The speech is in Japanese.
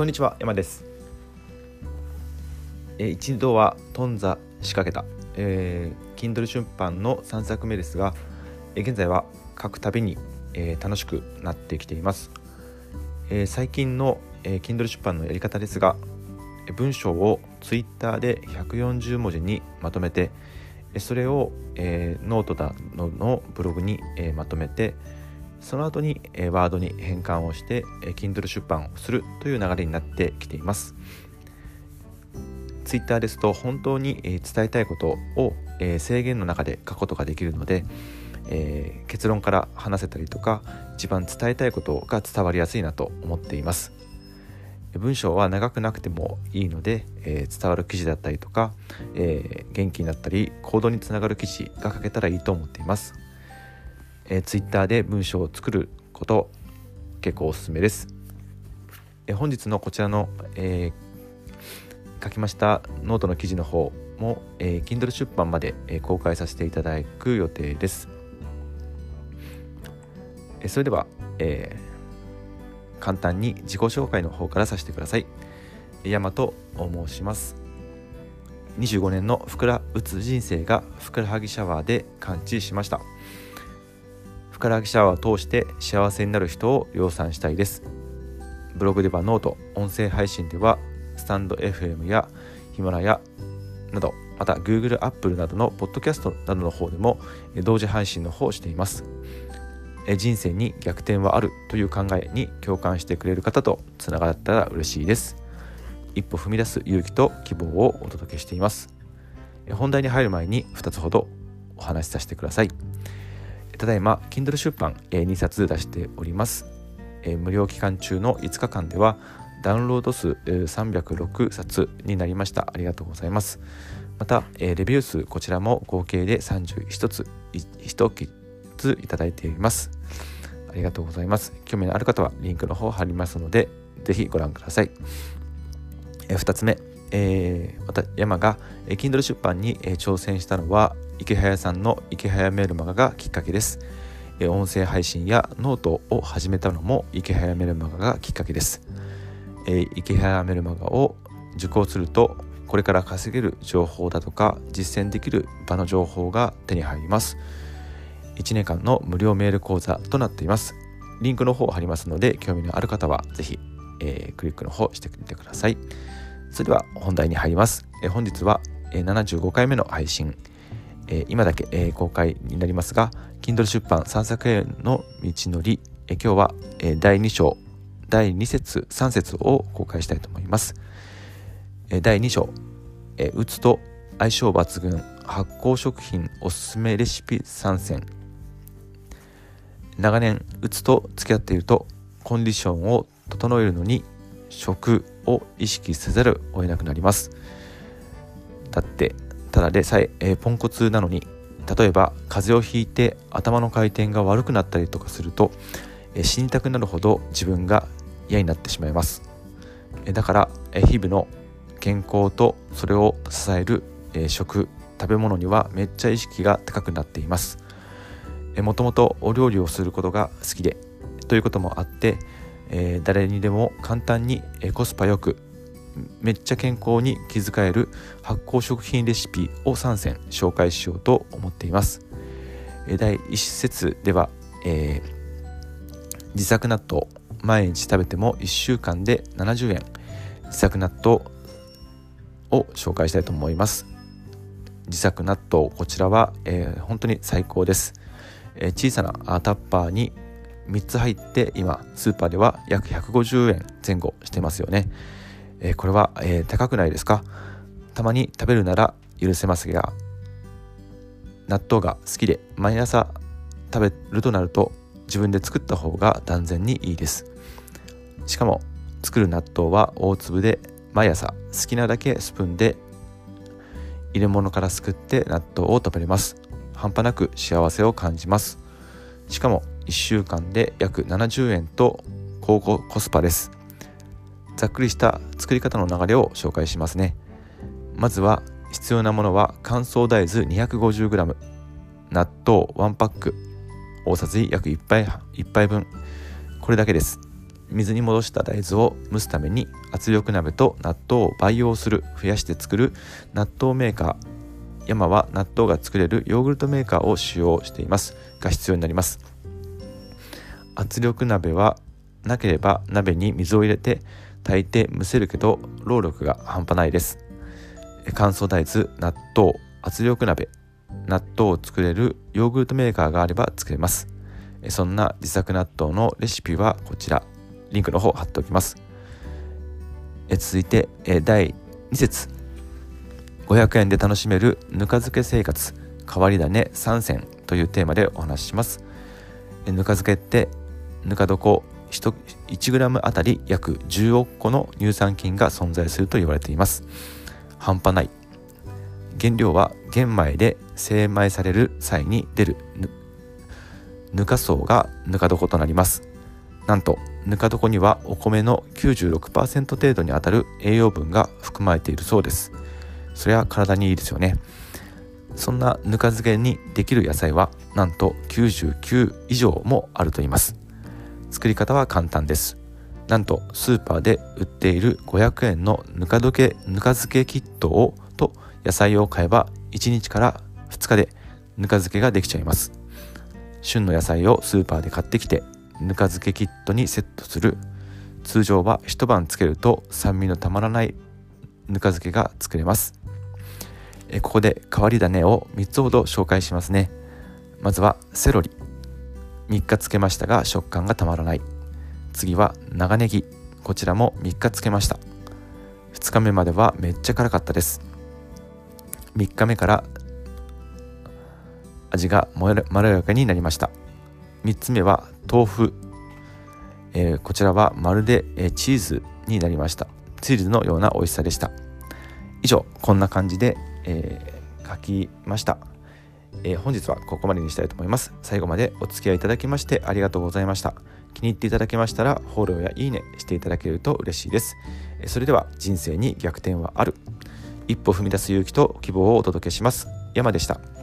こんにちは山です。え一度は頓挫仕掛けた、えー、Kindle 出版の3作目ですが、え現在は書くたびに、えー、楽しくなってきています、えー、最近の、えー、Kindle 出版のやり方ですが文章を Twitter で140文字にまとめてそれを、えー、ノートだののブログに、えー、まとめてその後に、え、ワードに変換をして、え、Kindle 出版をするという流れになってきています。Twitter ですと本当に、え、伝えたいことを、え、制限の中で書くことができるので、え、結論から話せたりとか一番伝えたいことが伝わりやすいなと思っています。文章は長くなくてもいいので、えー、伝わる記事だったりとか、えー、元気になったり行動につながる記事が書けたらいいと思っています、えー、Twitter で文章を作ること結構おすすめです、えー、本日のこちらの、えー、書きましたノートの記事の方も、えー、Kindle 出版まで、えー、公開させていただく予定です、えー、それでは、えー簡単に自己紹介の方からさせてください。大和と申します。25年のふくら打つ人生がふくらはぎシャワーで完治しました。ふくらはぎシャワーを通して幸せになる人を量産したいです。ブログではノート音声配信ではスタンド FM やヒマラヤなどまた Google、Apple などのポッドキャストなどの方でも同時配信の方をしています。人生に逆転はあるという考えに共感してくれる方とつながったら嬉しいです。一歩踏み出す勇気と希望をお届けしています。本題に入る前に2つほどお話しさせてください。ただいま Kindle 出版2冊出しております。無料期間中の5日間ではダウンロード数306冊になりました。ありがとうございます。またレビュー数こちらも合計で31つ1ついただいています。ありがとうございます。興味のある方はリンクの方貼りますのでぜひご覧ください、え2つ目、えー、また山が、え Kindle 出版に、え挑戦したのはイケハヤさんのイケハヤメルマガがきっかけです、音声配信やノートを始めたのもイケハヤメルマガがきっかけです、えイケハヤメルマガを受講するとこれから稼げる情報だとか実践できる場の情報が手に入ります。1年間の無料メール講座となっています。リンクの方を貼りますので、興味のある方はぜひ、えー、クリックの方してみてください。それでは本題に入ります。え、本日は、75回目の配信、えー、今だけ、えー、公開になりますが、Kindle 出版3作への道のり、えー、今日は、え、第2章、第2節、3節を公開したいと思います。え、第2章、えー、うつと相性抜群発酵食品おすすめレシピ参戦長年うつと付き合っているとコンディションを整えるのに食を意識せざるを得なくなりますだってただでさええー、ポンコツなのに例えば風邪をひいて頭の回転が悪くなったりとかすると、えー、死にたくなるほど自分が嫌になってしまいます、えー、だから、え日々の健康とそれを支える、え食食べ物にはめっちゃ意識が高くなっています。もともとお料理をすることが好きでということもあって、えー、誰にでも簡単にコスパよくめっちゃ健康に気遣える発酵食品レシピを3選紹介しようと思っています。第1節では、えー、自作納豆毎日食べても1週間で70円自作納豆を紹介したいと思います。自作納豆こちらは、えー、本当に最高です。え小さなタッパーに3つ入って今スーパーでは約150円前後してますよね、えこれは、え高くないですか？たまに食べるなら許せますが納豆が好きで毎朝食べるとなると自分で作った方が断然にいいです。しかも作る納豆は大粒で毎朝好きなだけスプーンで入れ物からすくって納豆を食べれます。半端なく幸せを感じます。しかも1週間で約70円と高コスパです。ざっくりした作り方の流れを紹介しますね。まずは必要なものは乾燥大豆 250g 納豆1パック。大さじ約1杯 ,1 杯分。これだけです。水に戻した大豆を蒸すために圧力鍋と納豆を培養する増やして作る納豆メーカー。山は納豆が作れるヨーグルトメーカーを使用しています。が必要になります。圧力鍋はなければ鍋に水を入れて炊いて蒸せるけど労力が半端ないです。乾燥大豆納豆圧力鍋納豆を作れるヨーグルトメーカーがあれば作れます。そんな自作納豆のレシピはこちら。リンクの方貼っておきます。続いて第2節。500円で楽しめるぬか漬け生活。変わり種3選というテーマでお話しします。ぬか漬けってぬか床 1g あたり約10億個の乳酸菌が存在すると言われています。半端ない。原料は玄米で精米される際に出る。ぬか層がぬか床となります。なんとぬか床にはお米の96%程度にあたる栄養分が含まれているそうです。それは体にいいですよね。そんなぬか漬けにできる野菜はなんと99以上もあると言います。作り方は簡単です。なんとスーパーで売っている500円のぬか漬けぬか漬けキットをと野菜を買えば1日から2日でぬか漬けができちゃいます。旬の野菜をスーパーで買ってきてぬか漬けキットにセットする。通常は一晩つけると酸味のたまらないぬか漬けが作れます。えここで変わり種を3つほど紹介しますね。まずはセロリ。3日つけましたが食感がたまらない。次は長ネギ。こちらも3日つけました。2日目まではめっちゃ辛かったです。3日目から味がまろやかになりました。3つ目は豆腐、えー、こちらはまるで、えー、チーズになりました。チーズのような美味しさでした。以上こんな感じで、えー、書きました、え本日はここまでにしたいと思います。最後までお付き合いいただきましてありがとうございました。気に入っていただけましたらフォローやいいねしていただけると嬉しいです。それでは人生に逆転はある。一歩踏み出す勇気と希望をお届けします。山でした。